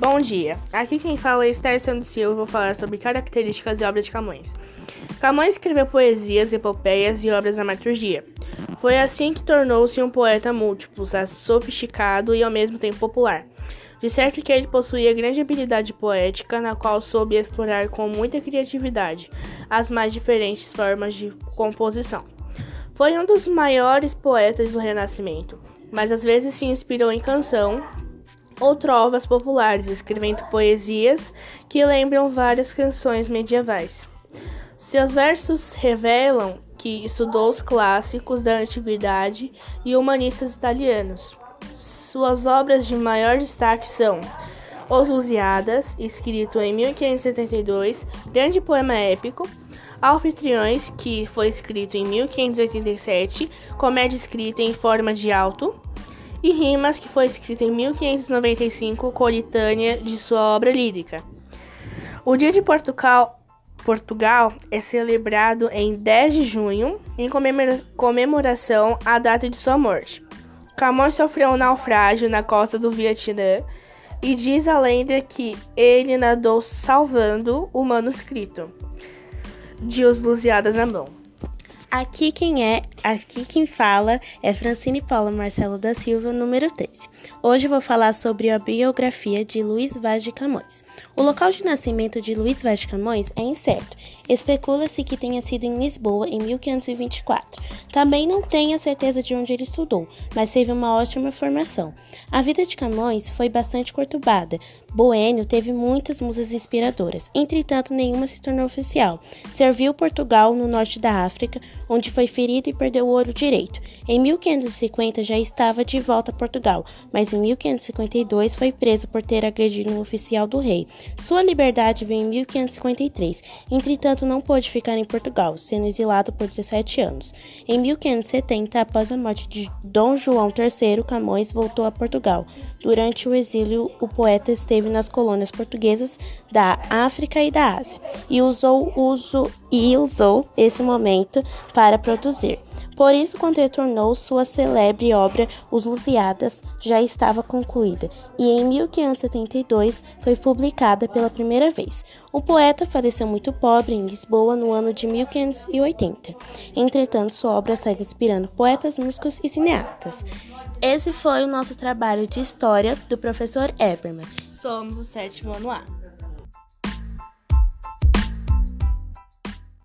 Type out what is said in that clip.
Bom dia, aqui quem fala é Esther Santos Silva. Vou falar sobre características e obras de Camões. Camões escreveu poesias, epopeias e obras de dramaturgia. Foi assim que tornou-se um poeta múltiplo, sofisticado e ao mesmo tempo popular. De certo que ele possuía grande habilidade poética, na qual soube explorar com muita criatividade as mais diferentes formas de composição. Foi um dos maiores poetas do Renascimento, mas às vezes se inspirou em canção, ou trovas populares, escrevendo poesias que lembram várias canções medievais. Seus versos revelam que estudou os clássicos da antiguidade e humanistas italianos. Suas obras de maior destaque são Os Lusíadas, escrito em 1572, grande poema épico, Alfitriões, que foi escrito em 1587, comédia escrita em forma de alto, e Rimas, que foi escrita em 1595, coletânea de sua obra lírica. O Dia de Portugal, Portugal é celebrado em 10 de junho, em comemoração à data de sua morte. Camões sofreu um naufrágio na costa do Vietnã e diz a lenda que ele nadou salvando o manuscrito de Os Lusíadas na mão. Aqui quem é, aqui quem fala é Francine Paula Marcelo da Silva, número 13. Hoje vou falar sobre a biografia de Luiz Vaz de Camões. O local de nascimento de Luiz Vaz de Camões é incerto. Especula-se que tenha sido em Lisboa em 1524. Também não tem a certeza de onde ele estudou, mas teve uma ótima formação. A vida de Camões foi bastante conturbada. Boênio teve muitas musas inspiradoras, entretanto nenhuma se tornou oficial. Serviu Portugal no norte da África, onde foi ferido e perdeu o olho direito. Em 1550 já estava de volta a Portugal, mas em 1552 foi preso por ter agredido um oficial do rei. Sua liberdade veio em 1553, entretanto não pôde ficar em Portugal, sendo exilado por 17 anos. Em 1570, após a morte de Dom João III, Camões voltou a Portugal. Durante o exílio, o poeta esteve nas colônias portuguesas da África e da Ásia e usou, uso, e usou esse momento para produzir. Por isso, quando retornou, sua celebre obra Os Lusíadas já estava concluída e em 1572 foi publicada pela primeira vez. O poeta faleceu muito pobre em Lisboa no ano de 1580. Entretanto, sua obra segue inspirando poetas, músicos e cineastas. Esse foi o nosso trabalho de história do professor Eberman. Somos o sétimo ano A.